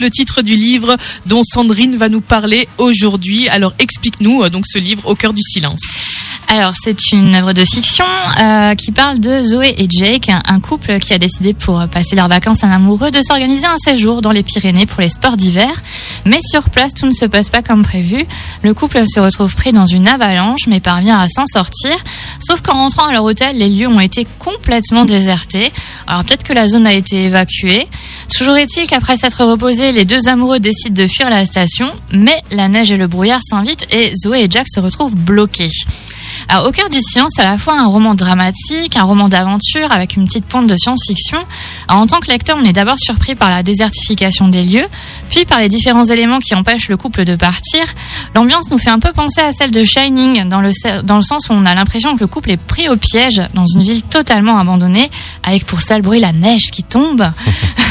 le titre du livre dont Sandrine va nous parler aujourd'hui. Alors explique-nous euh, donc ce livre Au cœur du silence. Alors, c'est une œuvre de fiction euh, qui parle de Zoé et Jake, un couple qui a décidé pour passer leurs vacances en amoureux de s'organiser un séjour dans les Pyrénées pour les sports d'hiver. Mais sur place, tout ne se passe pas comme prévu. Le couple se retrouve pris dans une avalanche, mais parvient à s'en sortir. Sauf qu'en rentrant à leur hôtel, les lieux ont été complètement désertés. Alors peut-être que la zone a été évacuée. Toujours est-il qu'après s'être reposés, les deux amoureux décident de fuir la station, mais la neige et le brouillard s'invitent et Zoé et Jack se retrouvent bloqués. Au cœur du silence, à la fois un roman dramatique, un roman d'aventure avec une petite pointe de science-fiction. En tant que lecteur, on est d'abord surpris par la désertification des lieux, puis par les différents éléments qui empêchent le couple de partir. L'ambiance nous fait un peu penser à celle de Shining, dans le, dans le sens où on a l'impression que le couple est pris au piège dans une ville totalement abandonnée, avec pour seul bruit la neige qui tombe.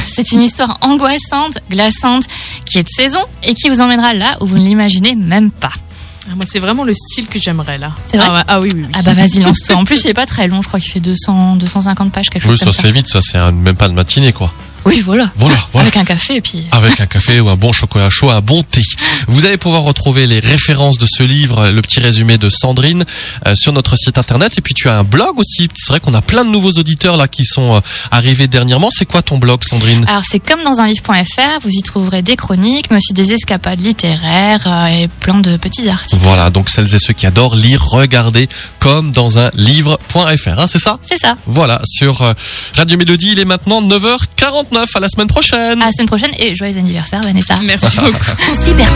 C'est une histoire angoissante, glaçante, qui est de saison et qui vous emmènera là où vous ne l'imaginez même pas. Ah, moi, c'est vraiment le style que j'aimerais là. C'est vrai ah, ouais, ah oui, oui, oui. Ah bah vas-y, lance-toi. En plus, il est pas très long, je crois qu'il fait 200, 250 pages, quelque Oui, chose ça comme se ça. fait vite, ça, c'est un- même pas de matinée, quoi. Oui, voilà. Voilà, voilà. Avec un café et puis... Avec un café ou un bon chocolat chaud, un bon thé. Vous allez pouvoir retrouver les références de ce livre, le petit résumé de Sandrine, euh, sur notre site internet. Et puis tu as un blog aussi. C'est vrai qu'on a plein de nouveaux auditeurs là qui sont euh, arrivés dernièrement. C'est quoi ton blog, Sandrine? Alors c'est comme dans un livre.fr, vous y trouverez des chroniques, mais aussi des escapades littéraires euh, et plein de petits articles. Voilà, donc celles et ceux qui adorent lire, regarder comme dans un livre.fr, hein, c'est ça? C'est ça. Voilà, sur euh, Radio Mélodie, il est maintenant 9h49. À la semaine prochaine. À la semaine prochaine et joyeux anniversaire Vanessa. Merci beaucoup.